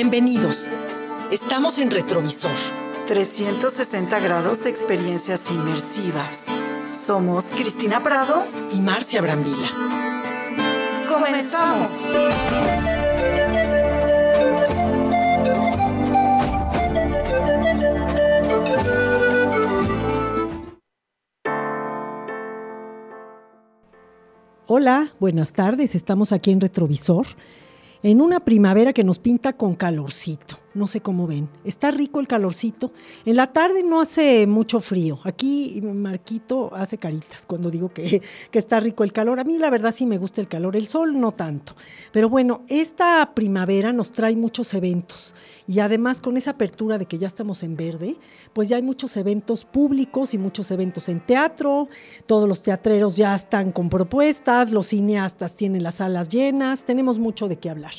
Bienvenidos. Estamos en Retrovisor. 360 grados de experiencias inmersivas. Somos Cristina Prado y Marcia Brambila. ¡Comenzamos! Hola, buenas tardes. Estamos aquí en Retrovisor en una primavera que nos pinta con calorcito. No sé cómo ven. Está rico el calorcito. En la tarde no hace mucho frío. Aquí Marquito hace caritas cuando digo que, que, está rico el calor. A mí la verdad sí me gusta el calor. El sol no tanto. Pero bueno, esta primavera nos trae muchos eventos. Y además con esa apertura de que ya estamos en verde, pues ya hay muchos eventos públicos y muchos eventos en teatro. Todos los teatreros ya están con propuestas. Los cineastas tienen las salas llenas. Tenemos mucho de qué hablar.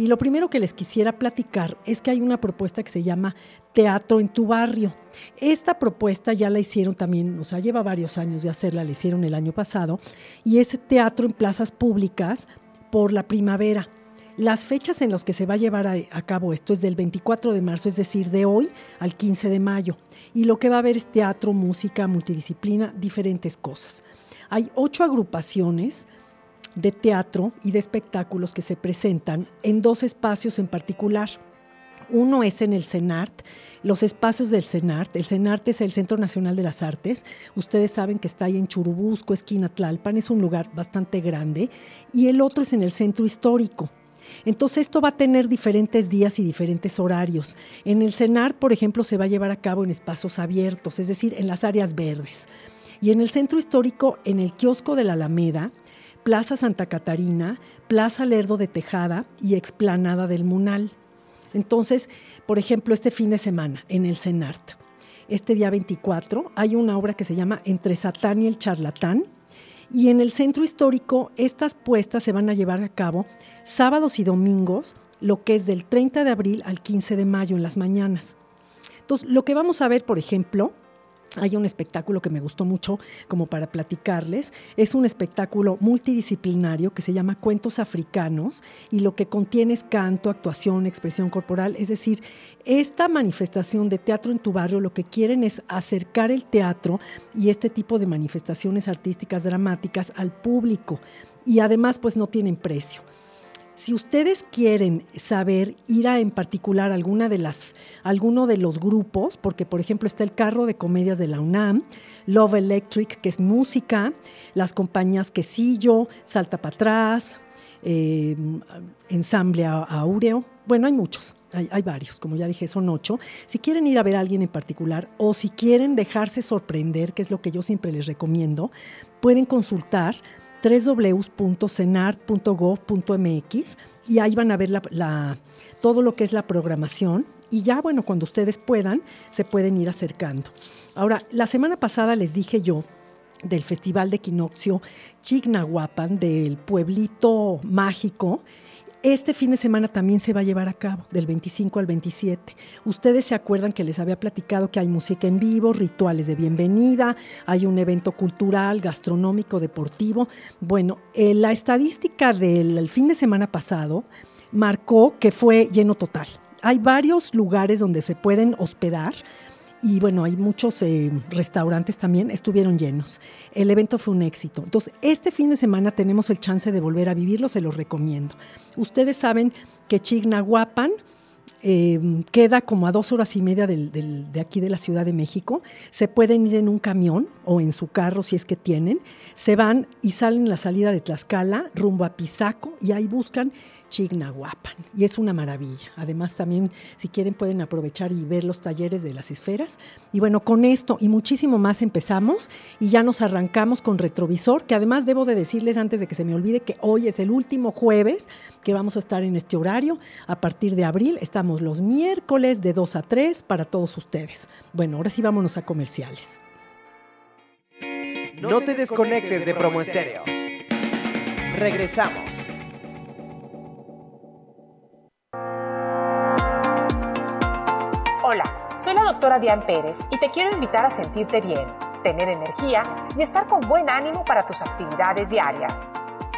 Y lo primero que les quisiera platicar es que hay una propuesta que se llama Teatro en tu barrio. Esta propuesta ya la hicieron también, o sea, lleva varios años de hacerla, la hicieron el año pasado, y es teatro en plazas públicas por la primavera. Las fechas en las que se va a llevar a, a, cabo esto es del 24 de marzo, es decir, de hoy al 15 de mayo. Y lo que va a haber es teatro, música, multidisciplina, diferentes cosas. Hay ocho agrupaciones de teatro y de espectáculos que se presentan en dos espacios en particular. Uno es en el CENART, los espacios del CENART. El CENART es el Centro Nacional de las Artes. Ustedes saben que está ahí en Churubusco, esquina Tlalpan, es un lugar bastante grande. Y el otro es en el Centro Histórico. Entonces esto va a tener diferentes días y diferentes horarios. En el CENART, por ejemplo, se va a llevar a cabo en espacios abiertos, es decir, en las áreas verdes. Y en el Centro Histórico, en el kiosco de la Alameda, Plaza Santa Catarina, Plaza Lerdo de Tejada y Explanada del Munal. Entonces, por ejemplo, este fin de semana en el CENART, este día 24, hay una obra que se llama Entre Satán y el Charlatán. Y en el centro histórico, estas puestas se van a llevar a cabo sábados y domingos, lo que es del 30 de abril al 15 de mayo en las mañanas. Entonces, lo que vamos a ver, por ejemplo, hay un espectáculo que me gustó mucho como para platicarles. Es un espectáculo multidisciplinario que se llama Cuentos Africanos y lo que contiene es canto, actuación, expresión corporal. Es decir, esta manifestación de teatro en tu barrio lo que quieren es acercar el teatro y este tipo de manifestaciones artísticas dramáticas al público y además pues no tienen precio. Si ustedes quieren saber ir a en particular alguna de las, alguno de los grupos, porque por ejemplo está el carro de comedias de la UNAM, Love Electric, que es música, las compañías Quesillo, Salta para atrás, eh, Ensamble Aureo, bueno, hay muchos. Hay, hay, varios, como ya dije, son ocho. Si quieren ir a ver a alguien en particular o si quieren dejarse sorprender, que es lo que yo siempre les recomiendo, pueden consultar www.cenart.gov.mx y ahí van a ver la, todo lo que es la programación y ya, bueno, cuando ustedes puedan, se pueden ir acercando. Ahora, la semana pasada les dije yo del Festival de Equinoccio Chignahuapan, del pueblito mágico, este fin de semana también se va a llevar a cabo, del 25 al 27. Ustedes se acuerdan que les había platicado que hay música en vivo, rituales de bienvenida, hay un evento cultural, gastronómico, deportivo. Bueno, eh, la estadística del fin de semana pasado marcó que fue lleno total. Hay varios lugares donde se pueden hospedar y bueno, hay muchos eh, restaurantes también, estuvieron llenos. El evento fue un éxito. Entonces, este fin de semana tenemos el chance de volver a vivirlo, se los recomiendo. Ustedes saben que Chignahuapan eh, queda como a dos horas y media de aquí de la Ciudad de México. Se pueden ir en un camión o en su carro si es que tienen. Se van y salen la salida de Tlaxcala rumbo a Pisaco y ahí buscan Chignahuapan. Y es una maravilla. Además, también, si quieren, pueden aprovechar y ver los talleres de las esferas. Y bueno, con esto y muchísimo más empezamos y ya nos arrancamos con retrovisor, que además debo de decirles antes de que se me olvide que hoy es el último jueves que vamos a estar en este horario. A partir de abril estamos los miércoles de 2 a 3 para todos ustedes. Bueno, ahora sí vámonos a comerciales. No te desconectes de Promo Estéreo. Regresamos. Hola, soy la doctora Diane Pérez y te quiero invitar a sentirte bien, tener energía y estar con buen ánimo para tus actividades diarias.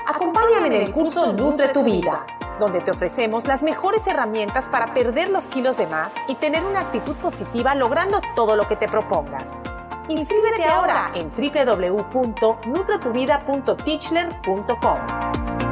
Acompáñame en el curso Nutre tu Vida donde te ofrecemos las mejores herramientas para perder los kilos de más y tener una actitud positiva logrando todo lo que te propongas. Inscríbete ahora en www.nutratuvida.teachler.com.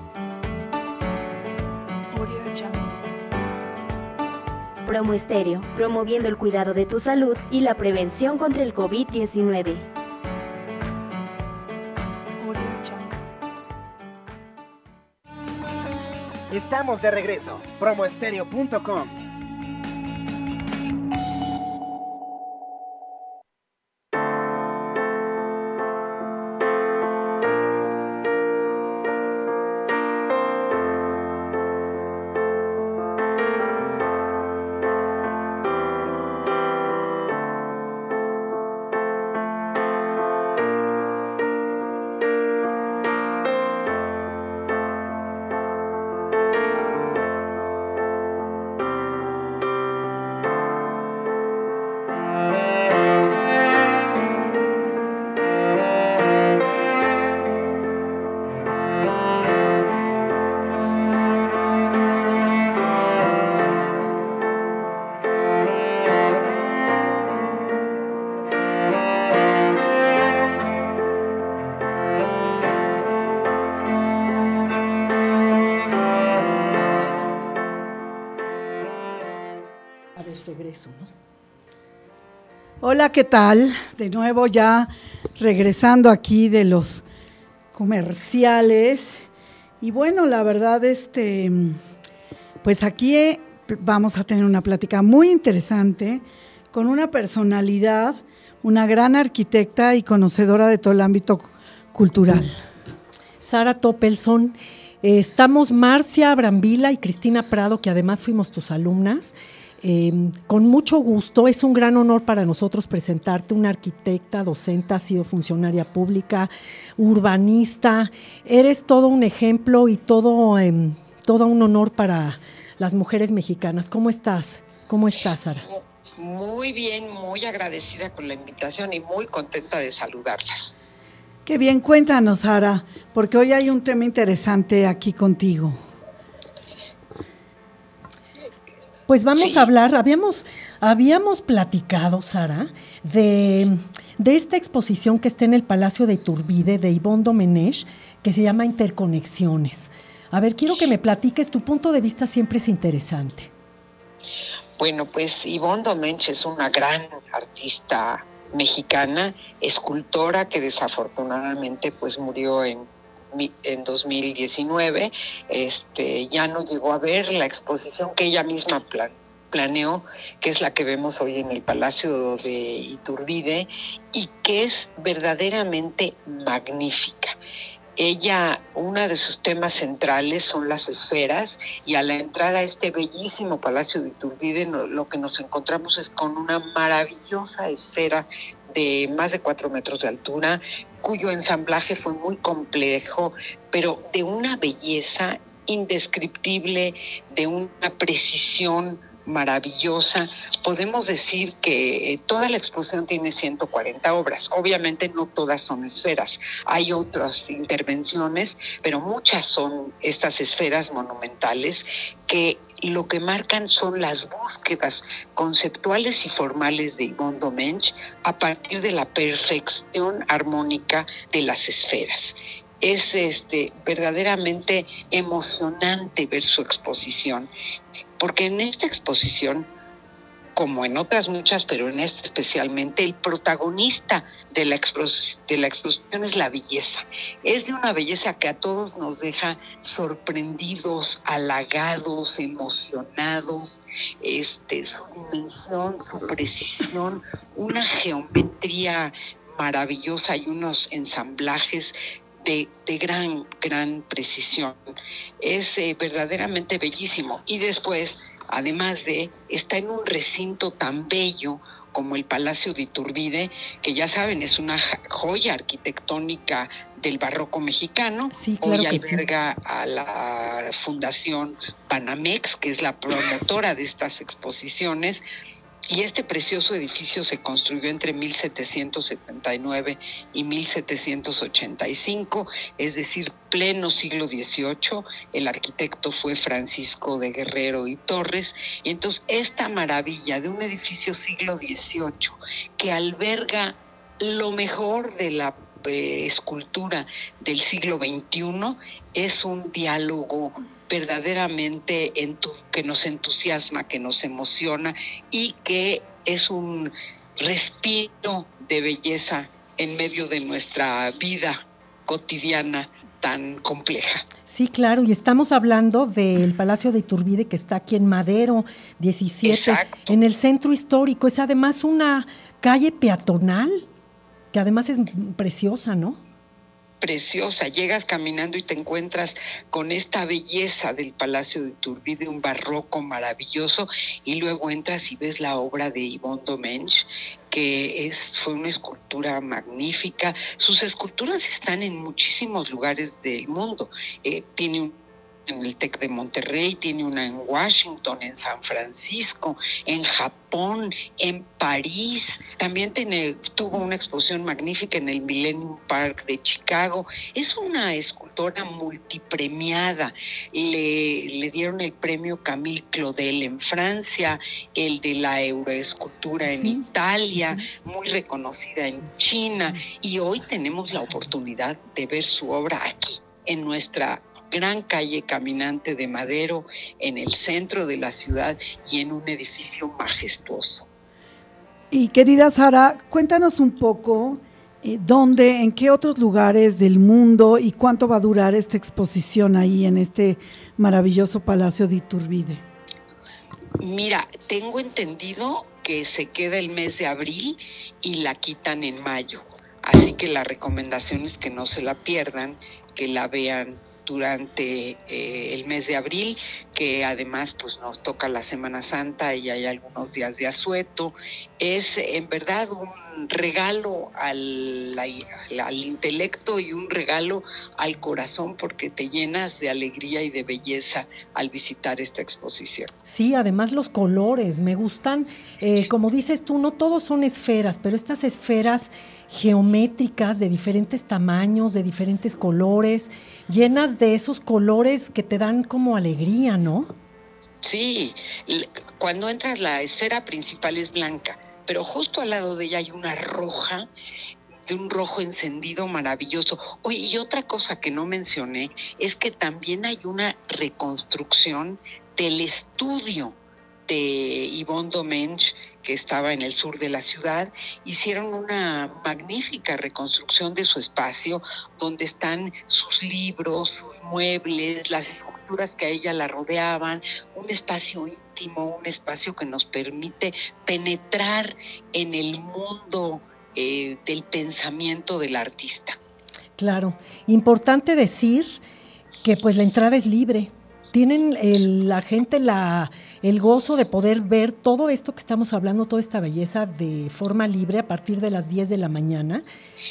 Promo Estéreo, promoviendo el cuidado de tu salud y la prevención contra el COVID-19. Estamos de regreso. Promoestereo.com Hola, ¿qué tal? De nuevo ya regresando aquí de los comerciales. Y bueno, la verdad, este, pues aquí eh, vamos a tener una plática muy interesante con una personalidad, una gran arquitecta y conocedora de todo el ámbito cultural. Sara Topelson, eh, estamos Marcia Brambila y Cristina Prado, que además fuimos tus alumnas. Em, con mucho gusto, es un gran honor para nosotros presentarte una arquitecta, docente, ha sido funcionaria pública, urbanista, eres todo un ejemplo y todo, em, todo un honor para las mujeres mexicanas. ¿Cómo estás? ¿Cómo estás, Sara? Muy bien, muy agradecida con la invitación y muy contenta de saludarlas. Qué bien, cuéntanos, Sara, porque hoy hay un tema interesante aquí contigo. Pues vamos a hablar, habíamos, habíamos platicado, Sara, de, esta exposición que está en el Palacio de Iturbide de Ivonne Domenech, que se llama Interconexiones. A ver, quiero que me platiques, tu punto de vista siempre es interesante. Bueno, pues Ivonne Domenech es una gran artista mexicana, escultora que desafortunadamente pues murió en en 2019, este, ya no llegó a ver la exposición que ella misma planeó, que es la que vemos hoy en el Palacio de Iturbide, y que es verdaderamente magnífica. Ella, uno de sus temas centrales son las esferas y al entrar a este bellísimo Palacio de Iturbide lo que nos encontramos es con una maravillosa esfera de más de cuatro metros de altura, cuyo ensamblaje fue muy complejo, pero de una belleza indescriptible, de una precisión maravillosa. Podemos decir que toda la exposición tiene 140 obras. Obviamente no todas son esferas. Hay otras intervenciones, pero muchas son estas esferas monumentales que lo que marcan son las búsquedas conceptuales y formales de Yvonne Domenech a partir de la perfección armónica de las esferas. es este, verdaderamente emocionante ver su exposición, porque en esta exposición como en otras muchas, pero en esta especialmente, el protagonista de la, de la exposición es la belleza. Es de una belleza que a todos nos deja sorprendidos, halagados, emocionados, este, su dimensión, su precisión, una geometría maravillosa y unos ensamblajes de, gran, gran precisión. Es eh, verdaderamente bellísimo. Y después además de, está en un recinto tan bello como el Palacio de Iturbide, que ya saben, es una joya arquitectónica del barroco mexicano. Sí, claro Hoy alberga a la Fundación Panamex, que es la promotora de estas exposiciones. Y este precioso edificio se construyó entre 1779 y 1785, es decir, pleno siglo XVIII. El arquitecto fue Francisco de Guerrero y Torres. Y entonces esta maravilla de un edificio siglo XVIII que alberga lo mejor de la eh, escultura del siglo XXI es un diálogo verdaderamente que nos entusiasma, que nos emociona y que es un respiro de belleza en medio de nuestra vida cotidiana tan compleja. Sí, claro, y estamos hablando del Palacio de Iturbide que está aquí en Madero 17, en el centro histórico. Es además una calle peatonal que además es preciosa, ¿no? Preciosa. Llegas caminando y te encuentras con esta belleza del Palacio de Iturbide, un barroco maravilloso, y luego entras y ves la obra de Yvonne Domenech, que es, fue una escultura magnífica. Sus esculturas están en muchísimos lugares del mundo. Eh, tiene un en el TEC de Monterrey, tiene una en Washington, en San Francisco, en Japón, en París. También tiene, tuvo una exposición magnífica en el Millennium Park de Chicago. Es una escultora multipremiada. Le, le dieron el premio Camille Claudel en Francia, el de la Euroescultura en Italia, muy reconocida en China. Y hoy tenemos la oportunidad de ver su obra aquí en nuestra gran calle caminante de Madero en el centro de la ciudad y en un edificio majestuoso. Y querida Sara, cuéntanos un poco eh, dónde, en qué otros lugares del mundo y cuánto va a durar esta exposición ahí en este maravilloso Palacio de Iturbide. Mira, tengo entendido que se queda el mes de abril y la quitan en mayo. Así que la recomendación es que no se la pierdan, que la vean durante eh, el mes de abril, que además pues nos toca la Semana Santa y hay algunos días de asueto. Es en verdad un regalo al, al, intelecto y un regalo al corazón porque te llenas de alegría y de belleza al visitar esta exposición. Sí, además los colores me gustan, eh, como dices tú, no todos son esferas, pero estas esferas geométricas de diferentes tamaños, de diferentes colores, llenas de esos colores que te dan como alegría, ¿no? Sí, cuando entras la esfera principal es blanca, pero justo al lado de ella hay una roja de un rojo encendido maravilloso. Y otra cosa que no mencioné es que también hay una reconstrucción del estudio de Yvonne Domench, que estaba en el sur de la ciudad, hicieron una magnífica reconstrucción de su espacio, donde están sus libros, sus muebles, las esculturas que a ella la rodeaban, un espacio un espacio que nos permite penetrar en el mundo eh, del pensamiento del artista. Claro, importante decir que pues la entrada es libre, tienen la gente la, el gozo de poder ver todo esto que estamos hablando, toda esta belleza de forma libre a partir de las 10 de la mañana.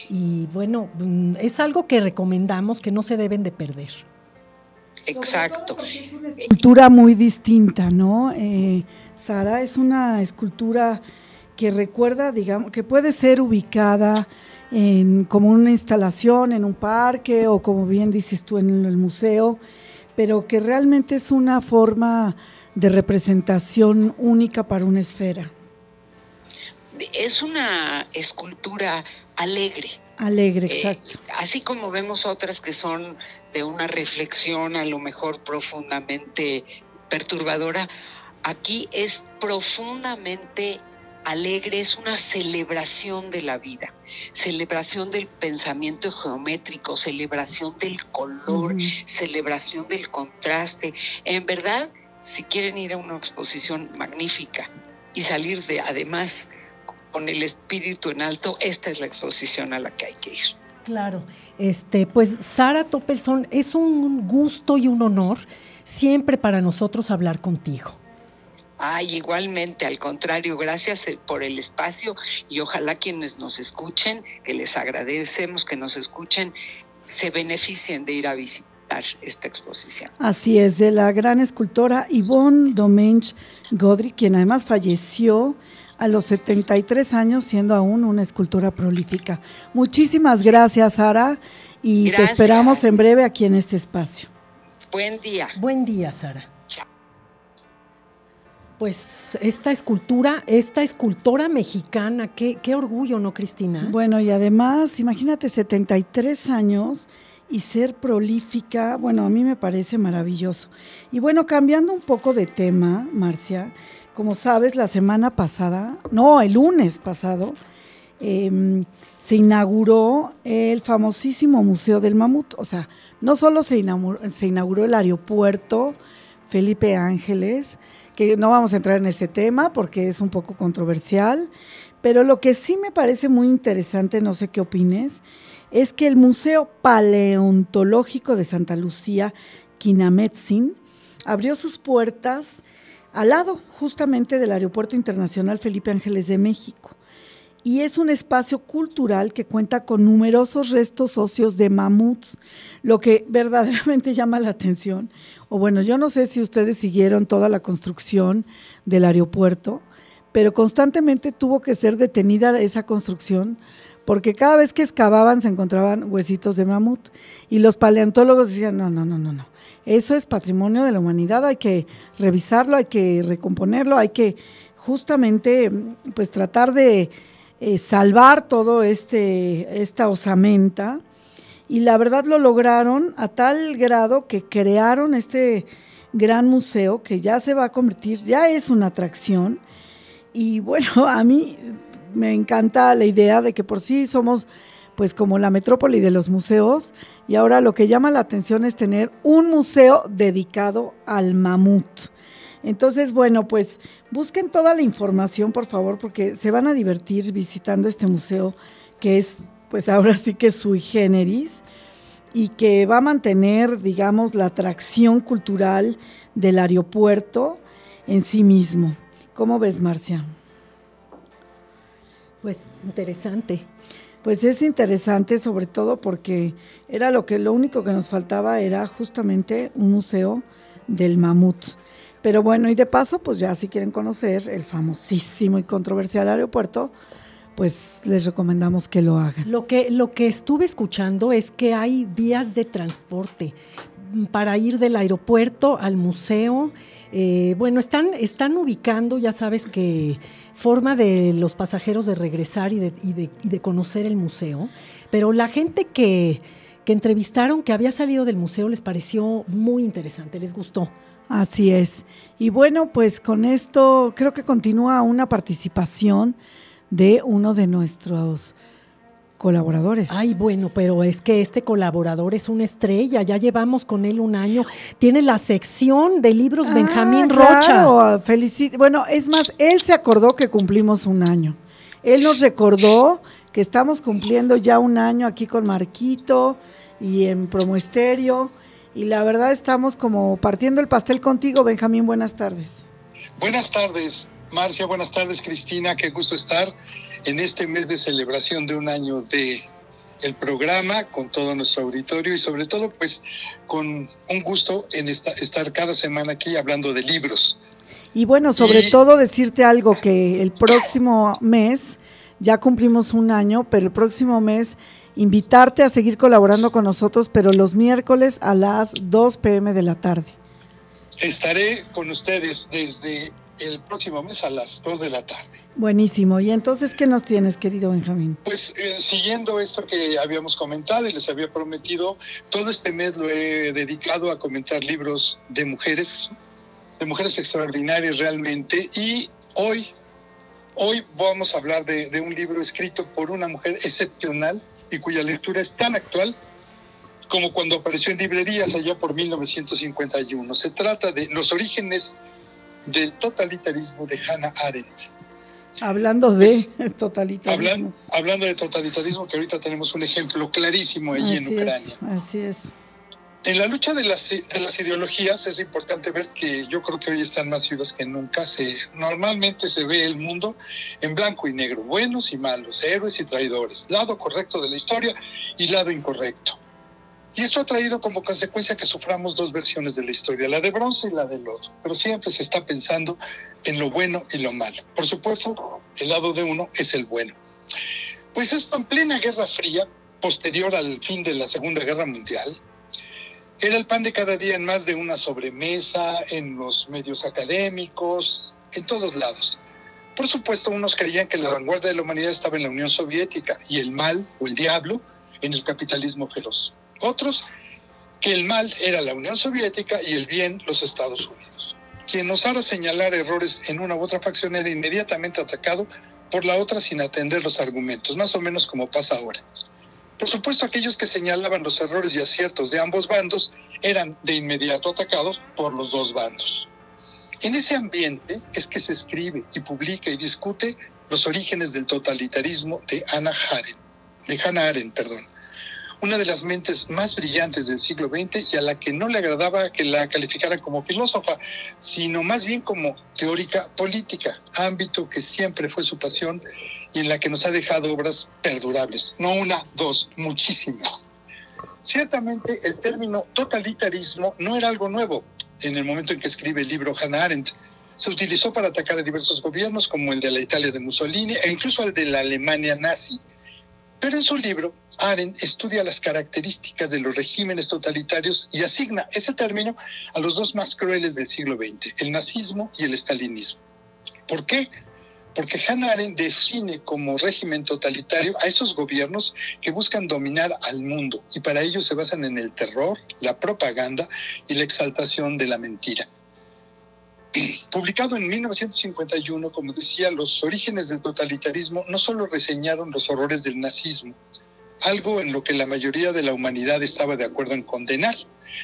Y bueno, mm, es algo que recomendamos que no se deben de perder. Exacto. Es una escultura muy distinta, ¿no? Eh, Sara, es una escultura que recuerda, digamos, que puede ser ubicada en, como una instalación en un parque o como bien dices tú en el museo pero que realmente es una forma de representación única para una esfera. Es una escultura alegre, Alegre, Eh, exacto. así como vemos otras que son de una reflexión a lo mejor profundamente perturbadora, aquí es profundamente alegre, es una celebración de la vida, celebración del pensamiento geométrico, celebración del color, celebración del contraste. En verdad, si quieren ir a una exposición magnífica y salir de además con el espíritu en alto, esta es la exposición a la que hay que ir. Claro, este, pues Sara Toppelson, es un gusto y un honor siempre para nosotros hablar contigo. Ay, igualmente, al contrario, gracias eh, por el espacio y ojalá quienes nos escuchen, que les agradecemos que nos escuchen, se beneficien de ir a visitar esta exposición. Así es, de la gran escultora Yvonne Domenech Godry, quien además falleció a los 73 años, siendo aún una escultora prolífica. Muchísimas gracias, Sara, y te esperamos en breve aquí en este espacio. Buen día. Buen día, Sara. Chao. Pues esta escultura, esta escultora mexicana, qué, qué orgullo, ¿no, Cristina? Bueno, y además, imagínate 73 años y ser prolífica, bueno, a mí me parece maravilloso. Y bueno, cambiando un poco de tema, Marcia, como sabes, la semana pasada, no, el lunes pasado, eh, se inauguró el famosísimo Museo del Mamut. O sea, no solo se inauguró, el aeropuerto Felipe Ángeles, que no vamos a entrar en ese tema porque es un poco controversial, pero lo que sí me parece muy interesante, no sé qué opines, es que el Museo Paleontológico de Santa Lucía, Quinametzin, abrió sus puertas al lado justamente del Aeropuerto Internacional Felipe Ángeles de México. Y es un espacio cultural que cuenta con numerosos restos óseos de mamuts, lo que verdaderamente llama la atención. O bueno, yo no sé si ustedes siguieron toda la construcción del aeropuerto, pero constantemente tuvo que ser detenida esa construcción porque cada vez que excavaban se encontraban huesitos de mamut y los paleontólogos decían, no, no, no, no, no, eso es patrimonio de la humanidad, hay que revisarlo, hay que recomponerlo, hay que justamente pues tratar de eh, salvar todo este esta osamenta. Y la verdad lo lograron a tal grado que crearon este gran museo que ya se va a convertir, ya es una atracción. Y bueno, a mí me encanta la idea de que por sí somos pues como la metrópoli de los museos y ahora lo que llama la atención es tener un museo dedicado al mamut. Entonces, bueno, pues busquen toda la información, por favor, porque se van a divertir visitando este museo que es, pues ahora sí que sui generis y que va a mantener, digamos, la atracción cultural del aeropuerto en sí mismo. ¿Cómo ves, Marcia? Pues interesante. Pues es interesante, sobre todo porque era lo que lo único que nos faltaba era justamente un museo del mamut. Pero bueno, y de paso, pues ya si quieren conocer el famosísimo y controversial aeropuerto, pues les recomendamos que lo hagan. Lo que, lo que estuve escuchando es que hay vías de transporte para ir del aeropuerto al museo. Eh, bueno, están, están ubicando, ya sabes que forma de los pasajeros de regresar y de, y de, y de conocer el museo, pero la gente que, que entrevistaron que había salido del museo les pareció muy interesante, les gustó. Así es. Y bueno, pues con esto creo que continúa una participación de uno de nuestros colaboradores. Ay, bueno, pero es que este colaborador es una estrella, ya llevamos con él un año. Tiene la sección de libros Ah, Benjamín Rocha. Claro, felici- Bueno, es más, él se acordó que cumplimos un año. Él nos recordó que estamos cumpliendo ya un año aquí con Marquito y en Promo Estéreo. Y la verdad estamos como partiendo el pastel contigo, Benjamín. Buenas tardes. Buenas tardes, Marcia. Buenas tardes, Cristina. Qué gusto estar en este mes de celebración de un año de el programa con todo nuestro auditorio y sobre todo pues con un gusto en esta- estar cada semana aquí hablando de libros. Y bueno, sobre Y- todo decirte algo que el próximo mes, ya cumplimos un año, pero el próximo mes invitarte a seguir colaborando con nosotros, pero los miércoles a las 2 pm de la tarde. Estaré con ustedes desde el próximo mes a las 2 de la tarde. Buenísimo. ¿Y entonces qué nos tienes, querido Benjamín? Pues eh, siguiendo esto que habíamos comentado y les había prometido, todo este mes lo he dedicado a comentar libros de mujeres, de mujeres extraordinarias realmente. Y hoy, hoy vamos a hablar de, de un libro escrito por una mujer excepcional y cuya lectura es tan actual como cuando apareció en librerías allá por 1951. Se trata de Los orígenes del totalitarismo de Hannah Arendt. Hablando de totalitarismo. hablando de totalitarismo, que ahorita tenemos un ejemplo clarísimo allí en Ucrania. Es, así es. En la lucha de las, de las, ideologías es importante ver que yo creo que hoy están más vivas que nunca. Se, normalmente se ve el mundo en blanco y negro, buenos y malos, héroes y traidores, lado correcto de la historia y lado incorrecto. Y esto ha traído como consecuencia que suframos dos versiones de la historia, la de bronce y la de lodo. Pero siempre se está pensando en lo bueno y lo malo. Por supuesto, el lado de uno es el bueno. Pues esto en plena Guerra Fría, posterior al fin de la Segunda Guerra Mundial, era el pan de cada día en más de una sobremesa, en los medios académicos, en todos lados. Por supuesto, unos creían que la vanguardia de la humanidad estaba en la Unión Soviética y el mal o el diablo en el capitalismo feroz. Otros que el mal era la Unión Soviética y el bien los Estados Unidos. Quien osara señalar errores en una u otra facción era inmediatamente atacado por la otra sin atender los argumentos, más o menos como pasa ahora. Por supuesto, aquellos que señalaban los errores y aciertos de ambos bandos eran de inmediato atacados por los dos bandos. En ese ambiente es que se escribe y publica y discute los orígenes del totalitarismo de Hannah Arendt, de Hannah Arendt, perdón una de las mentes más brillantes del siglo XX y a la que no le agradaba que la calificaran como filósofa, sino más bien como teórica política, ámbito que siempre fue su pasión y en la que nos ha dejado obras perdurables, no una, dos, muchísimas. Ciertamente el término totalitarismo no era algo nuevo en el momento en que escribe el libro Hannah Arendt. Se utilizó para atacar a diversos gobiernos como el de la Italia de Mussolini e incluso el de la Alemania nazi pero en su libro, Arendt estudia las características de los regímenes totalitarios y asigna ese término a los dos más crueles del siglo XX, el nazismo y el estalinismo. ¿Por qué? Porque Hannah Arendt define como régimen totalitario a esos gobiernos que buscan dominar al mundo y para ello se basan en el terror, la propaganda y la exaltación de la mentira. Publicado en 1951, como decía, los orígenes del totalitarismo no solo reseñaron los horrores del nazismo, algo en lo que la mayoría de la humanidad estaba de acuerdo en condenar,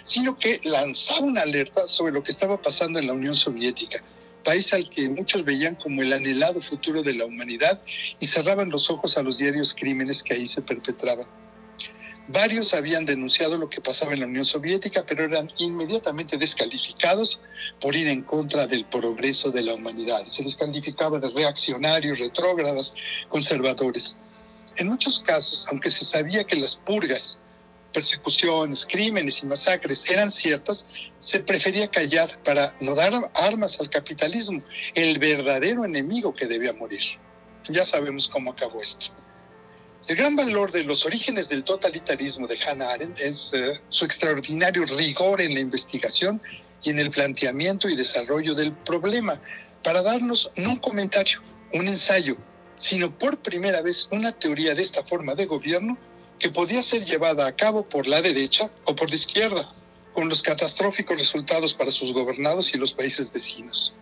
sino que lanzaba una alerta sobre lo que estaba pasando en la Unión Soviética, país al que muchos veían como el anhelado futuro de la humanidad y cerraban los ojos a los diarios crímenes que ahí se perpetraban. Varios habían denunciado lo que pasaba en la Unión Soviética, pero eran inmediatamente descalificados por ir en contra del progreso de la humanidad. Se les calificaba de reaccionarios, retrógradas, conservadores. En muchos casos, aunque se sabía que las purgas, persecuciones, crímenes y masacres eran ciertas, se prefería callar para no dar armas al capitalismo, el verdadero enemigo que debía morir. Ya sabemos cómo acabó esto. El gran valor de los orígenes del totalitarismo de Hannah Arendt es eh, su extraordinario rigor en la investigación y en el planteamiento y desarrollo del problema, para darnos no un comentario, un ensayo, sino por primera vez una teoría de esta forma de gobierno que podía ser llevada a cabo por la derecha o por la izquierda, con los catastróficos resultados para sus gobernados y los países vecinos.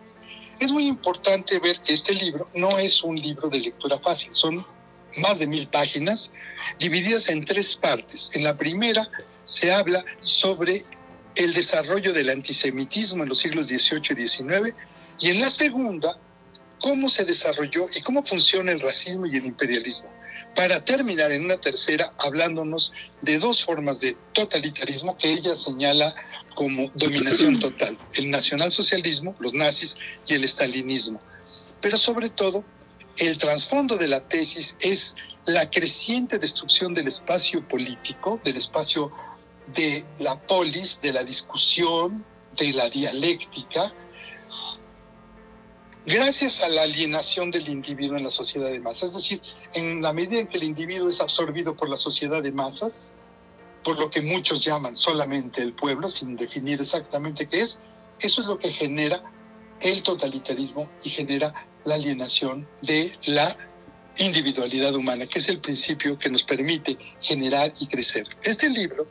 Es muy importante ver que este libro no es un libro de lectura fácil, son más de mil páginas, divididas en tres partes. En la primera se habla sobre el desarrollo del antisemitismo en los siglos XVIII y XIX, y en la segunda, cómo se desarrolló y cómo funciona el racismo y el imperialismo, para terminar en una tercera hablándonos de dos formas de totalitarismo que ella señala como dominación total, el nacionalsocialismo, los nazis, y el estalinismo. Pero sobre todo, el trasfondo de la tesis es la creciente destrucción del espacio político, del espacio de la polis, de la discusión, de la dialéctica, gracias a la alienación del individuo en la sociedad de masas. Es decir, en la medida en que el individuo es absorbido por la sociedad de masas, por lo que muchos llaman solamente el pueblo, sin definir exactamente qué es, eso es lo que genera el totalitarismo y genera la alienación de la individualidad humana, que es el principio que nos permite generar y crecer. Este libro,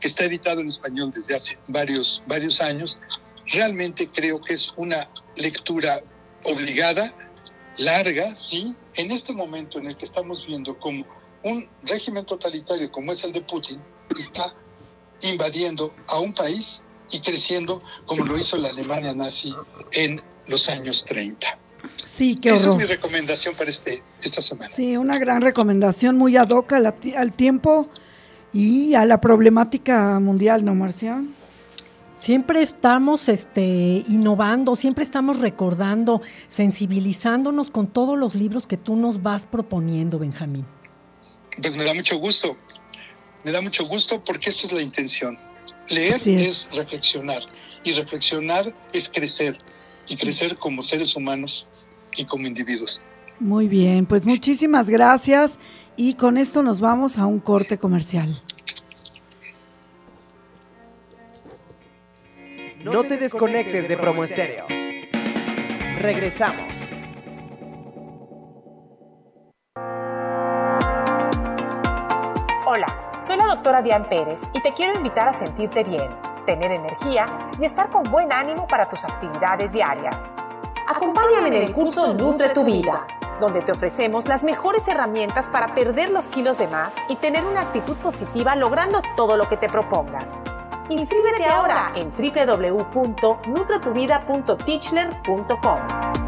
que está editado en español desde hace varios, varios años, realmente creo que es una lectura obligada, larga, sí, en este momento en el que estamos viendo como un régimen totalitario como es el de Putin está invadiendo a un país y creciendo como lo hizo la Alemania nazi en los años 30. Sí, qué Esa es horror. mi recomendación para este, esta semana. Sí, una gran recomendación muy ad hoc al, al tiempo y a la problemática mundial, ¿no, Marcia? Siempre estamos este, innovando, siempre estamos recordando, sensibilizándonos con todos los libros que tú nos vas proponiendo, Benjamín. Pues me da mucho gusto. Me da mucho gusto porque esa es la intención. Leer es reflexionar y reflexionar es crecer y crecer como seres humanos y como individuos. Muy bien, pues muchísimas gracias y con esto nos vamos a un corte comercial. No te desconectes de Promo Estéreo. Regresamos. Hola, soy la doctora Diane Pérez y te quiero invitar a sentirte bien, tener energía y estar con buen ánimo para tus actividades diarias. Acompáñame en el curso Nutre tu Vida, donde te ofrecemos las mejores herramientas para perder los kilos de más y tener una actitud positiva logrando todo lo que te propongas. Inscríbete ahora en www.nutretuvida.teachler.com.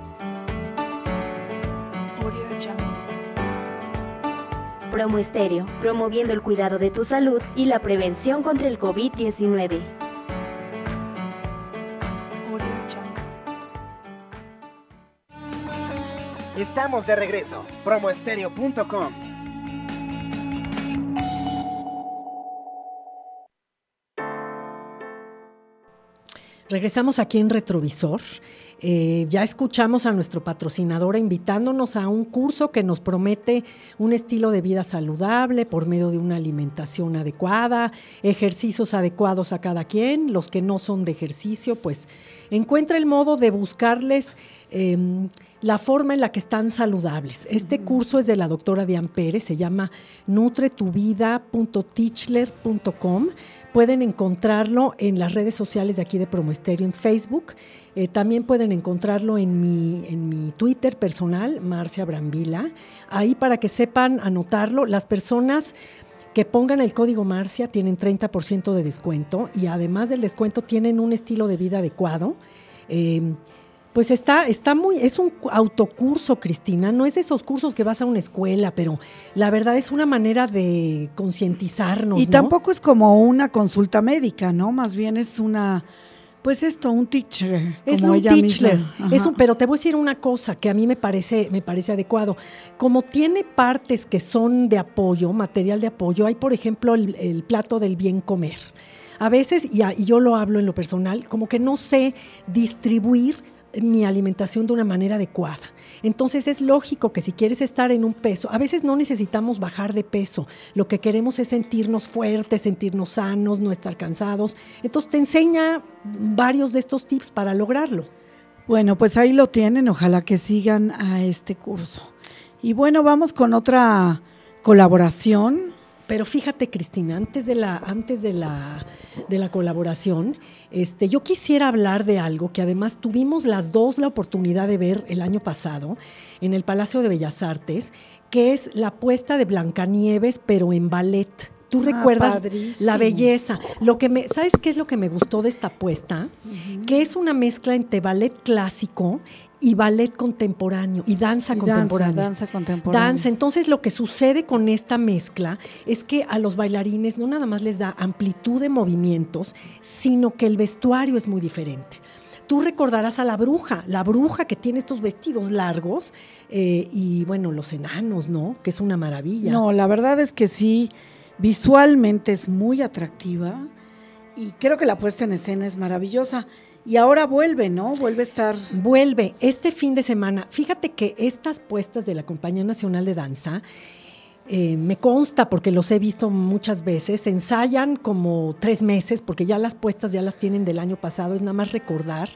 Promo Estéreo, promoviendo el cuidado de tu salud y la prevención contra el COVID-19. Estamos de regreso. Promoestereo.com. Regresamos aquí en Retrovisor. Eh, ya escuchamos a nuestro patrocinador invitándonos a un curso que nos promete un estilo de vida saludable por medio de una alimentación adecuada, ejercicios adecuados a cada quien. Los que no son de ejercicio, pues encuentra el modo de buscarles eh, la forma en la que están saludables. Este curso es de la doctora Diane Pérez, se llama nutretuvida.teachler.com. Pueden encontrarlo en las redes sociales de aquí de Promoesterio en Facebook. Eh, también pueden encontrarlo en mi, en mi Twitter personal, Marcia Brambila. Ahí para que sepan anotarlo, las personas que pongan el código Marcia tienen 30% de descuento y además del descuento tienen un estilo de vida adecuado. Eh, pues está, está muy, es un autocurso, Cristina, no es esos cursos que vas a una escuela, pero la verdad es una manera de concientizarnos. Y ¿no? tampoco es como una consulta médica, ¿no? Más bien es una, pues esto, un teacher. Es como un ella teacher. misma. Es un- pero te voy a decir una cosa que a mí me parece, me parece adecuado. Como tiene partes que son de apoyo, material de apoyo, hay por ejemplo el, el plato del bien comer. A veces, y, a- y yo lo hablo en lo personal, como que no sé distribuir mi alimentación de una manera adecuada. Entonces es lógico que si quieres estar en un peso, a veces no necesitamos bajar de peso, lo que queremos es sentirnos fuertes, sentirnos sanos, no estar cansados. Entonces te enseña varios de estos tips para lograrlo. Bueno, pues ahí lo tienen, ojalá que sigan a este curso. Y bueno, vamos con otra colaboración Pero fíjate, Cristina, antes de la, antes de la, de la colaboración, este, yo quisiera hablar de algo que además tuvimos las dos la oportunidad de ver el año pasado en el Palacio de Bellas Artes, que es la puesta de Blancanieves, pero en ballet. Tú Ah, recuerdas la belleza. Lo que me, ¿sabes qué es lo que me gustó de esta puesta? Que es una mezcla entre ballet clásico y ballet contemporáneo y danza Y contemporánea. Danza, danza contemporánea. Danza. Entonces, lo que sucede con esta mezcla es que a los bailarines no nada más les da amplitud de movimientos, sino que el vestuario es muy diferente. Tú recordarás a la bruja, la bruja que tiene estos vestidos largos eh, y, bueno, los enanos, ¿no? Que es una maravilla. No, la verdad es que sí, visualmente es muy atractiva y creo que la puesta en escena es maravillosa. Y ahora vuelve, ¿no? Vuelve a estar... Vuelve este fin de semana. Fíjate que estas puestas de la Compañía Nacional de Danza, eh, me consta porque los he visto muchas veces, ensayan como tres meses, porque ya las puestas ya las tienen del año pasado, es nada más recordar,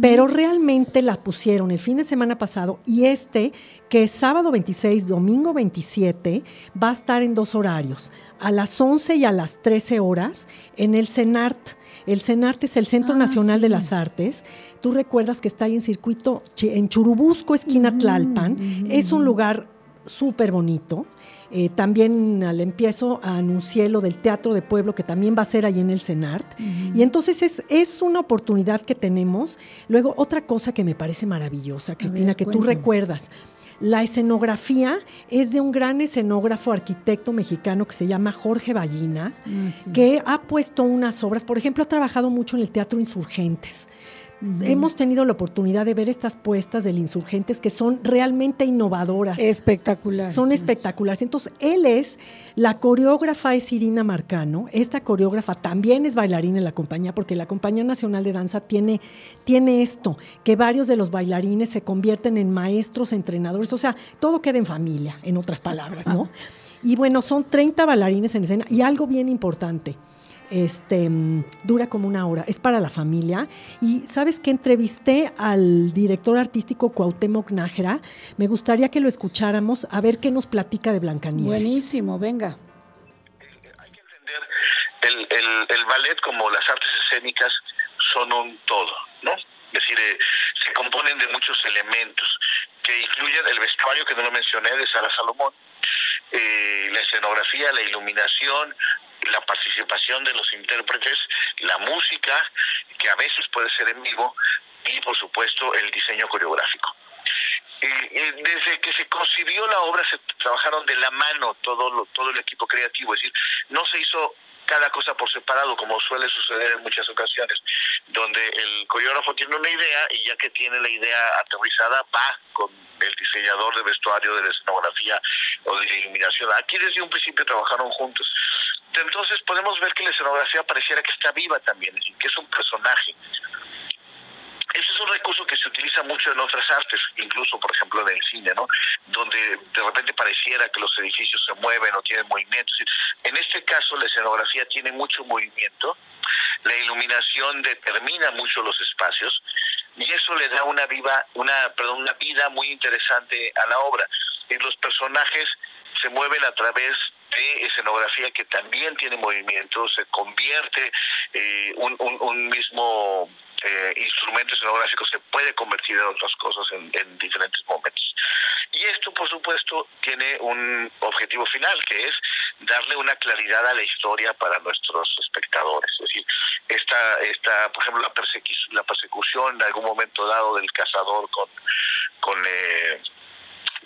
pero realmente las pusieron el fin de semana pasado y este, que es sábado 26, domingo 27, va a estar en dos horarios, a las 11 y a las 13 horas en el CENART. El CENART es el Centro Ah, Nacional sí. de las Artes. Tú recuerdas que está ahí en circuito, en Churubusco, esquina Tlalpan. Es un lugar súper bonito. Eh, también al empiezo anuncié lo del Teatro de Pueblo, que también va a ser ahí en el CENART. Y entonces es, es una oportunidad que tenemos. Luego, otra cosa que me parece maravillosa, Cristina, ver, que tú cuéntame. recuerdas. La escenografía es de un gran escenógrafo arquitecto mexicano que se llama Jorge Ballina, Ah, sí. que ha puesto unas obras, por ejemplo, ha trabajado mucho en el Teatro Insurgentes. Hemos tenido la oportunidad de ver estas puestas del Insurgentes que son realmente innovadoras. Espectacular. Son espectaculares. Entonces, él es, la coreógrafa es Irina Marcano. Esta coreógrafa también es bailarina en la compañía, porque la Compañía Nacional de Danza tiene, tiene esto, que varios de los bailarines se convierten en maestros, entrenadores, o sea, todo queda en familia, en otras palabras, ¿no? Y bueno, son 30 bailarines en escena. Y algo bien importante, este, dura como una hora, es para la familia. Y sabes que entrevisté al director artístico Cuauhtémoc Nájera, me gustaría que lo escucháramos a ver qué nos platica de Blancanieves. Buenísimo, venga. hay que entender el, el, el ballet como las artes escénicas son un todo, ¿no? Es decir, eh, se componen de muchos elementos que incluyen el vestuario que no lo mencioné de Sara Salomón, eh, la escenografía, la iluminación, la participación de los intérpretes, la música, que a veces puede ser en vivo, y por supuesto el diseño coreográfico. Eh, eh, desde que se concibió la obra se trabajaron de la mano todo lo- todo el equipo creativo, es decir, no se hizo cada cosa por separado como suele suceder en muchas ocasiones, donde el coreógrafo tiene una idea y ya que tiene la idea aterrizada va con el diseñador de vestuario, de la escenografía o de la iluminación. Aquí desde un principio trabajaron juntos. Entonces podemos ver que la escenografía pareciera que está viva también, que es un personaje. Ese es un recurso que se utiliza mucho en otras artes, incluso, por ejemplo, en el cine, ¿no? Donde de repente pareciera que los edificios se mueven o tienen movimiento. En este caso, la escenografía tiene mucho movimiento, la iluminación determina mucho los espacios y eso le da una viva, una, perdón, una vida muy interesante a la obra. Y los personajes se mueven a través de escenografía que también tiene movimiento, se convierte eh, un, mismo eh, instrumento escenográfico se puede convertir en otras cosas en, en diferentes momentos. Y esto, por supuesto, tiene un objetivo final, que es darle una claridad a la historia para nuestros espectadores. Es decir, esta, esta por ejemplo, la, persecu- la persecución en algún momento dado del cazador con, con eh,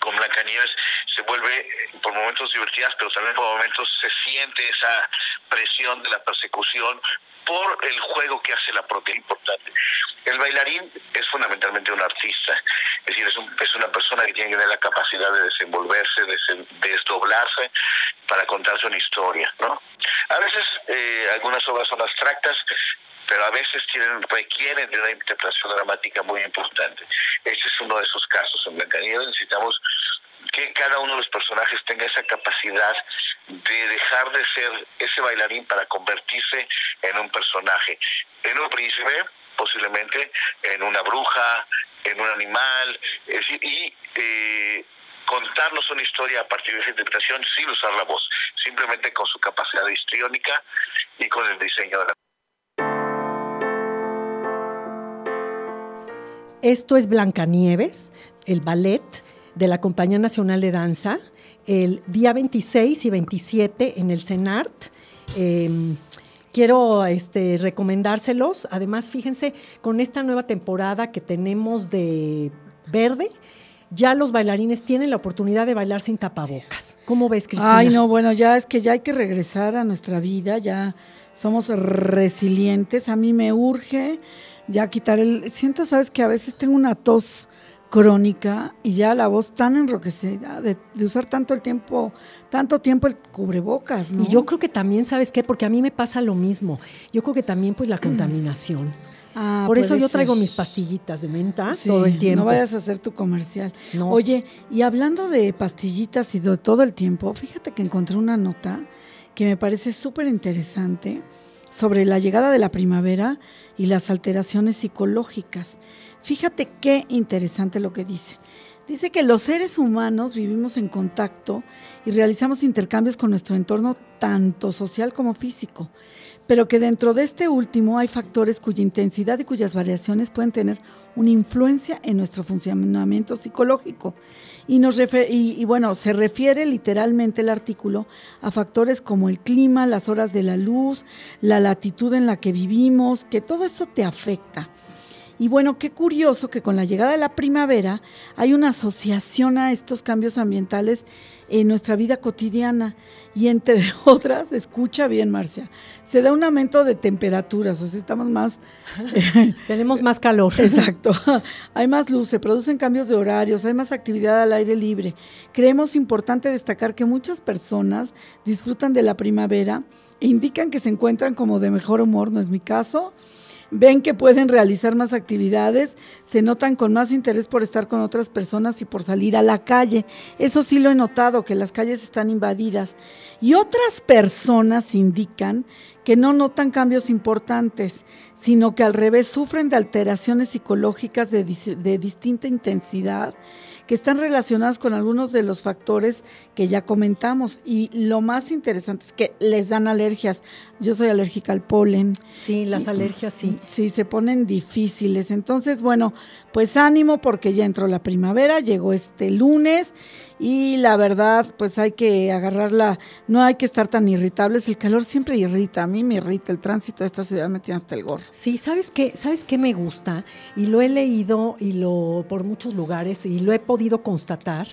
con Blancanieves se vuelve por momentos divertidas, pero también por momentos se siente esa presión de la persecución por el juego que hace la propia importante. El bailarín es fundamentalmente un artista, es decir, es, un- es una persona que tiene que tener la capacidad de desenvolverse, de de desdoblarse para contarse una historia, ¿no? A veces eh, algunas obras son abstractas, pero a veces tienen, requieren de una interpretación dramática muy importante. Este es uno de esos casos. En Blancanieves necesitamos que cada uno de los personajes tenga esa capacidad de dejar de ser ese bailarín para convertirse en un personaje, en un príncipe, posiblemente en una bruja, en un animal, y eh, contarnos una historia a partir de esa interpretación sin usar la voz, simplemente con su capacidad histriónica y con el diseño de la Esto es Blancanieves, el ballet de la Compañía Nacional de Danza, el día 26 y 27 en el CENART. Em, quiero este, recomendárselos. Además, fíjense, con esta nueva temporada que tenemos de verde, ya los bailarines tienen la oportunidad de bailar sin tapabocas. ¿Cómo ves, Cristina? Ay, no, bueno, ya es que ya hay que regresar a nuestra vida, ya somos resilientes. A mí me urge ya quitar el... Siento, sabes, que a veces tengo una tos crónica y ya la voz tan enroquecida de, usar tanto el tiempo, tanto tiempo el cubrebocas, ¿no? Y yo creo que también, ¿sabes qué? Porque a mí me pasa lo mismo. Yo creo que también pues la contaminación. Ah, Por eso yo traigo mis pastillitas de menta todo el tiempo. No vayas a hacer tu comercial. Oye, y hablando de pastillitas y de todo el tiempo, fíjate que encontré una nota que me parece súper interesante sobre la llegada de la primavera y las alteraciones psicológicas. Fíjate qué interesante lo que dice. Dice que los seres humanos vivimos en contacto y realizamos intercambios con nuestro entorno tanto social como físico, pero que dentro de este último hay factores cuya intensidad y cuyas variaciones pueden tener una influencia en nuestro funcionamiento psicológico y, nos y, bueno, se refiere literalmente el artículo a factores como el clima, las horas de la luz, la latitud en la que vivimos, que todo eso te afecta. Y bueno, qué curioso que con la llegada de la primavera hay una asociación a estos cambios ambientales en nuestra vida cotidiana. Y entre otras, escucha bien, Marcia, se da un aumento de temperaturas, o sea, estamos más... Tenemos más calor. Exacto. hay más luz, se producen cambios de horarios, hay más actividad al aire libre. Creemos importante destacar que muchas personas disfrutan de la primavera e indican que se encuentran como de mejor humor, no es mi caso ven que pueden realizar más actividades, se notan con más interés por estar con otras personas y por salir a la calle. Eso sí lo he notado, que las calles están invadidas. Y otras personas indican que no notan cambios importantes, sino que al revés sufren de alteraciones psicológicas de, de distinta intensidad que están relacionadas con algunos de los factores que ya comentamos. Y lo más interesante es que les dan alergias. Yo soy alérgica al polen. Sí, las alergias sí. Sí, se ponen difíciles. Entonces, bueno, pues ánimo porque ya entró la primavera, llegó este lunes y la verdad, pues hay que agarrarla, no hay que estar tan irritables, el calor siempre irrita, a mí me irrita el tránsito de esta ciudad me tiene hasta el gorro. Sí, ¿sabes qué? ¿Sabes qué me gusta? Y lo he leído y lo por muchos lugares y lo he podido constatar.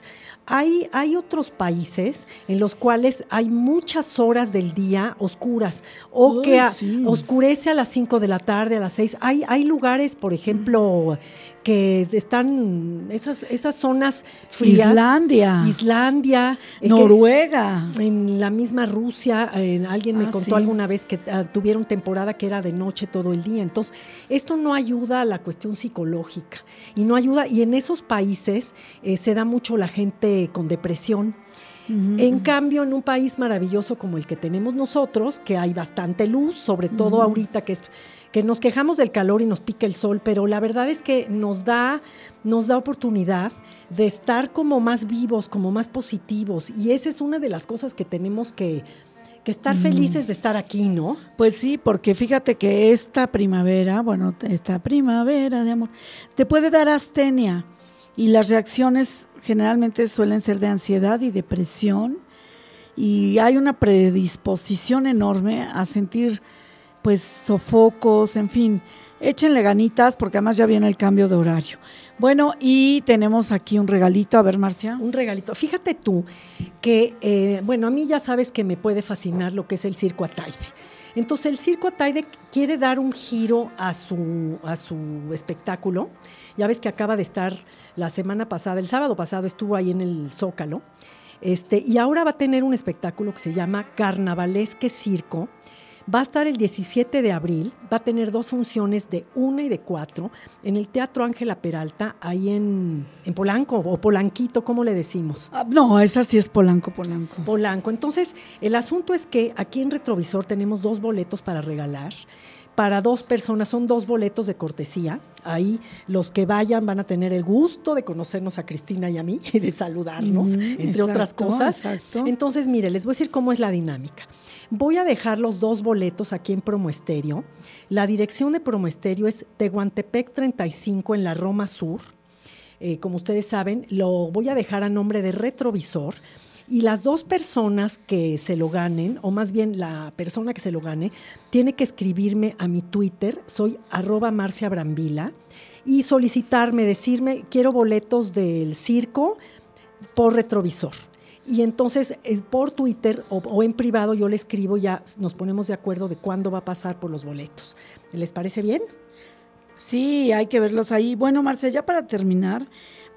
Hay, hay otros países en los cuales hay muchas horas del día oscuras o que oscurece a las 5 de la tarde, a las 6. Hay, hay lugares, por ejemplo, que están esas, esas zonas frías. Islandia. Islandia. Eh, Noruega. en la misma Rusia, alguien me ah, contó alguna vez que ah, tuvieron temporada que era de noche todo el día. Entonces, esto no ayuda a la cuestión psicológica y no ayuda, y en esos países eh, se da mucho la gente con depresión. En cambio, en un país maravilloso como el que tenemos nosotros, que hay bastante luz, sobre todo ahorita que es que nos quejamos del calor y nos pica el sol, pero la verdad es que nos da, nos da oportunidad de estar como más vivos, como más positivos. Y esa es una de las cosas que tenemos que, estar felices de estar aquí, ¿no? Pues sí, porque fíjate que esta primavera, bueno, esta primavera de amor, te puede dar astenia y las reacciones generalmente suelen ser de ansiedad y depresión y hay una predisposición enorme a sentir pues sofocos, en fin, échenle ganitas porque además ya viene el cambio de horario. Bueno, y tenemos aquí un regalito, a ver Marcia. Un regalito. Fíjate tú que, eh, bueno, a mí ya sabes que me puede fascinar lo que es el circo Ataide. Entonces el circo Ataide quiere dar un giro a su, a su espectáculo. Ya ves que acaba de estar la semana pasada, el sábado pasado estuvo ahí en el Zócalo. Este, y ahora va a tener un espectáculo que se llama Carnavalesque Circo, Va a estar el 17 de abril, va a tener dos funciones de una y de cuatro en el Teatro Ángela Peralta, ahí en, Polanco o Polanquito, ¿cómo le decimos? Ah, no, esa sí es Polanco, Polanco. Polanco. Entonces, el asunto es que aquí en Retrovisor tenemos dos boletos para regalar para dos personas, son dos boletos de cortesía. Ahí los que vayan van a tener el gusto de conocernos a Cristina y a mí y de saludarnos, entre otras cosas. Entonces, mire, les voy a decir cómo es la dinámica. Voy a dejar los dos boletos aquí en Promo Estéreo. La dirección de Promo Estéreo es Tehuantepec 35 en la Roma Sur. Eh, como ustedes saben, lo voy a dejar a nombre de Retrovisor. Y las dos personas que se lo ganen, o más bien la persona que se lo gane, tiene que escribirme a mi Twitter, soy arroba Marcia Brambila, y solicitarme, decirme, quiero boletos del circo por retrovisor. Y entonces es por Twitter o, en privado yo le escribo, ya nos ponemos de acuerdo de cuándo va a pasar por los boletos. ¿Les parece bien? Sí, hay que verlos ahí. Bueno, Marcia, ya para terminar,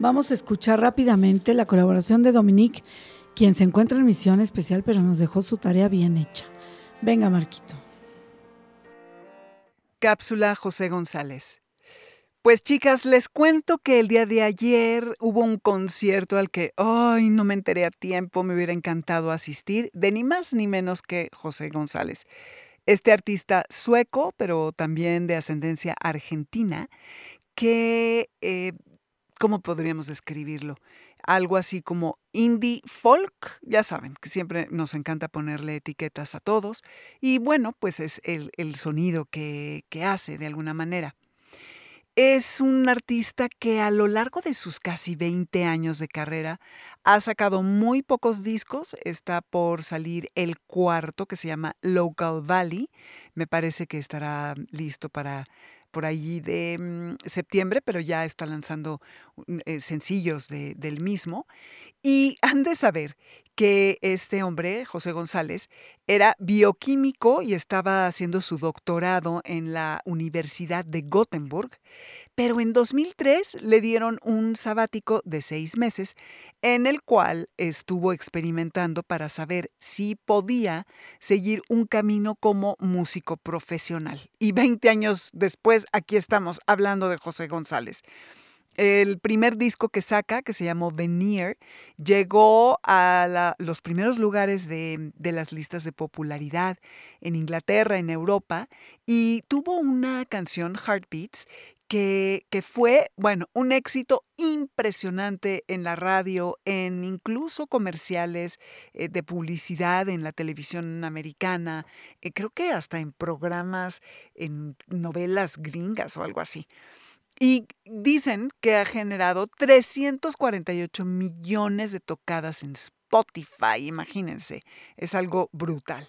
vamos a escuchar rápidamente la colaboración de Dominique, quien se encuentra en misión especial, pero nos dejó su tarea bien hecha. Venga, Marquito. Cápsula José González. Pues chicas, les cuento que el día de ayer hubo un concierto al que, ay, no me enteré a tiempo, me hubiera encantado asistir, de ni más ni menos que José González. Este artista sueco, pero también de ascendencia argentina, que, eh, ¿cómo podríamos describirlo? Algo así como indie folk, ya saben, que siempre nos encanta ponerle etiquetas a todos, y bueno, pues es el, sonido que, hace de alguna manera. Es un artista que a lo largo de sus casi 20 años de carrera ha sacado muy pocos discos. Está por salir el cuarto que se llama Local Valley. Me parece que estará listo para por allí de mm, septiembre, pero ya está lanzando eh, sencillos del mismo. Y han de saber que este hombre, José González, era bioquímico y estaba haciendo su doctorado en la Universidad de Gothenburg, pero en 2003 le dieron un sabático de seis meses en el cual estuvo experimentando para saber si podía seguir un camino como músico profesional. Y 20 años después, aquí estamos hablando de José González. El primer disco que saca, que se llamó Veneer, llegó a los primeros lugares de, las listas de popularidad en Inglaterra, en Europa, y tuvo una canción, Heartbeats, que, que, fue, bueno, un éxito impresionante en la radio, en incluso comerciales eh, de publicidad en la televisión americana, eh, creo que hasta en programas, en novelas gringas o algo así. Y dicen que ha generado 348 millones de tocadas en Spotify, imagínense, es algo brutal.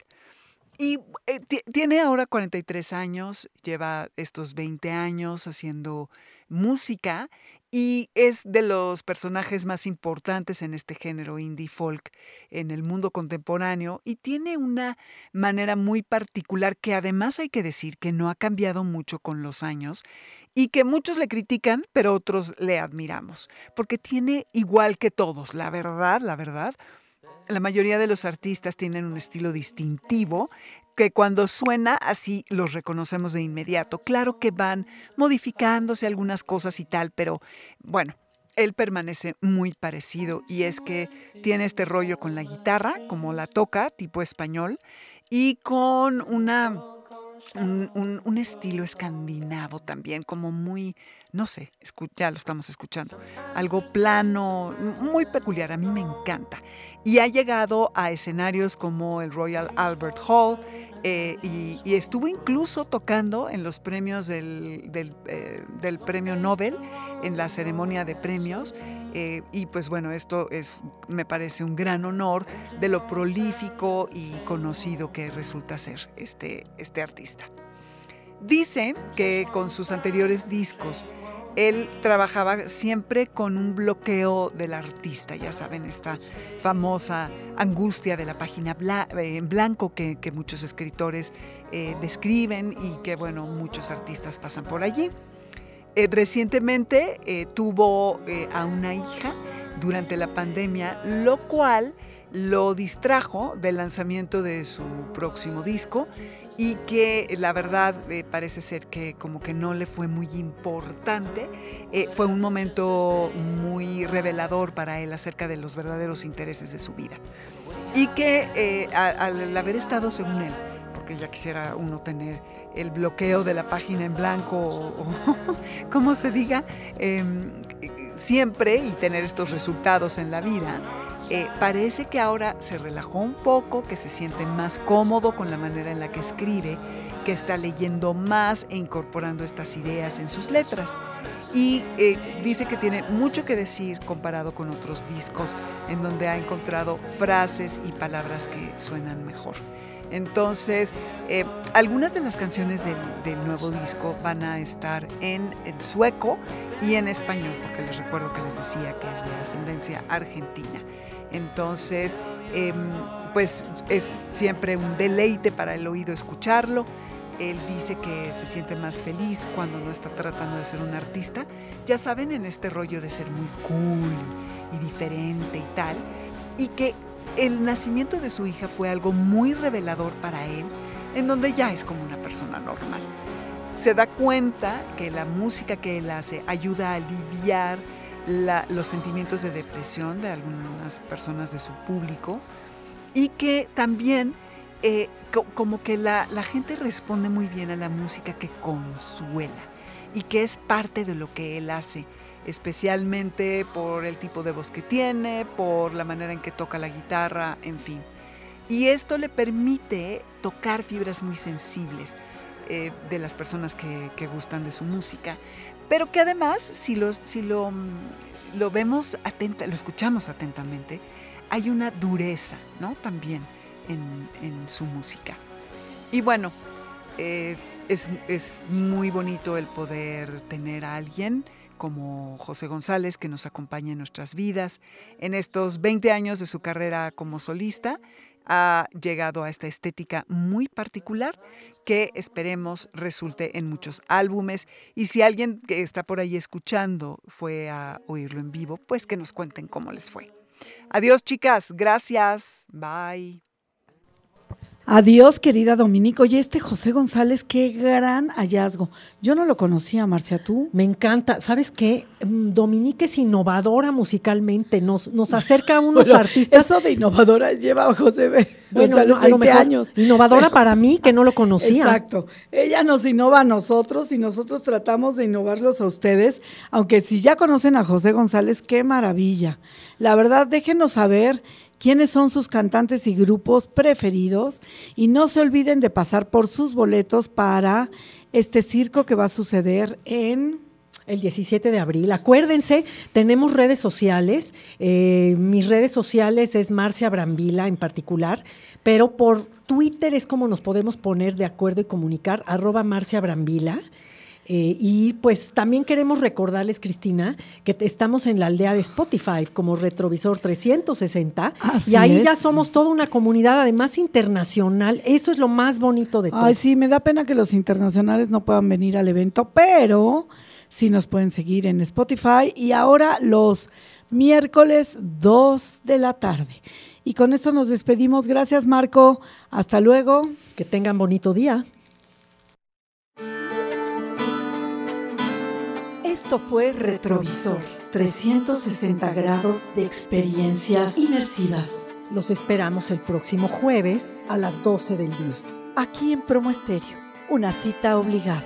Y eh, tiene ahora 43 años, lleva estos 20 años haciendo música y es de los personajes más importantes en este género indie folk en el mundo contemporáneo y tiene una manera muy particular que además hay que decir que no ha cambiado mucho con los años y que muchos le critican, pero otros le admiramos, porque tiene igual que todos, la verdad, la verdad. La mayoría de los artistas tienen un estilo distintivo que cuando suena así los reconocemos de inmediato. Claro que van modificándose algunas cosas y tal, pero bueno, él permanece muy parecido y es que tiene este rollo con la guitarra, como la toca, tipo español, y con una un, estilo escandinavo también, como muy, no sé, ya lo estamos escuchando, algo plano, muy peculiar, a mí me encanta. Y ha llegado a escenarios como el Royal Albert Hall eh, y, estuvo incluso tocando en los premios del, eh, del Premio Nobel, en la ceremonia de premios. Eh, y pues bueno, esto es, me parece un gran honor de lo prolífico y conocido que resulta ser este, este artista. Dice que con sus anteriores discos, él trabajaba siempre con un bloqueo del artista, ya saben, esta famosa angustia de la página eh, en blanco que, muchos escritores eh, describen y que, bueno, muchos artistas pasan por allí. Eh, recientemente tuvo a una hija durante la pandemia, lo cual lo distrajo del lanzamiento de su próximo disco y que la verdad parece ser que como que no le fue muy importante. fue un momento muy revelador para él acerca de los verdaderos intereses de su vida. Y que al haber estado, según él, porque ya quisiera uno tener el bloqueo de la página en blanco o, como se diga, em, siempre y tener estos resultados en la vida, eh, parece que ahora se relajó un poco, que se siente más cómodo con la manera en la que escribe, que está leyendo más e incorporando estas ideas en sus letras. Y eh, dice que tiene mucho que decir comparado con otros discos en donde ha encontrado frases y palabras que suenan mejor. Entonces, eh, algunas de las canciones del, nuevo disco van a estar en, sueco y en español, porque les recuerdo que les decía que es de ascendencia argentina. Entonces, em, pues es siempre un deleite para el oído escucharlo. Él dice que se siente más feliz cuando no está tratando de ser un artista. Ya saben, en este rollo de ser muy cool y diferente y tal. Y que el nacimiento de su hija fue algo muy revelador para él, en donde ya es como una persona normal. Se da cuenta que la música que él hace ayuda a aliviar los sentimientos de depresión de algunas personas de su público y que también eh, como que la, gente responde muy bien a la música que consuela y que es parte de lo que él hace especialmente por el tipo de voz que tiene, por la manera en que toca la guitarra, en fin. Y esto le permite tocar fibras muy sensibles eh, de las personas que, gustan de su música, pero que además, si, si lo, mm, lo vemos atenta, lo escuchamos atentamente, hay una dureza, ¿no? También en, su música. Y bueno, eh, es, es muy bonito el poder tener a alguien como José González, que nos acompaña en nuestras vidas. En estos 20 años de su carrera como solista, ha llegado a esta estética muy particular que esperemos resulte en muchos álbumes. Y si alguien que está por ahí escuchando fue a oírlo en vivo, pues que nos cuenten cómo les fue. Adiós chicas, gracias, bye. Adiós, querida Dominico. Y este José González, qué gran hallazgo. Yo no lo conocía, Marcia, ¿tú? Me encanta. ¿Sabes qué? Mm, Dominique es innovadora musicalmente. Nos, nos acerca a unos artistas. Eso de innovadora lleva a José González 20 años. Innovadora para mí, que no lo conocía. Exacto. Ella nos innova a nosotros y nosotros tratamos de innovarlos a ustedes. Aunque si ya conocen a José González, qué maravilla. La verdad, déjenos saber quiénes son sus cantantes y grupos preferidos y no se olviden de pasar por sus boletos para este circo que va a suceder en... El 17 de abril. Acuérdense, tenemos redes sociales. Eh, mis redes sociales es Marcia Brambila en particular, pero por Twitter es como nos podemos poner de acuerdo y comunicar, arroba Marcia Brambila. Eh, y pues también queremos recordarles, Cristina, que estamos en la aldea de Spotify como Retrovisor 360 y ahí ya somos toda una comunidad además internacional. Eso es lo más bonito de todo. Ay, sí, me da pena que los internacionales no puedan venir al evento, pero sí nos pueden seguir en Spotify y ahora los miércoles 2 de la tarde. Y con esto nos despedimos. Gracias, Marco. Hasta luego. Que tengan bonito día. Esto fue Retrovisor, 360 grados de experiencias inmersivas. Los esperamos el próximo jueves a las 12 del día. Aquí en Promo Estéreo, una cita obligada.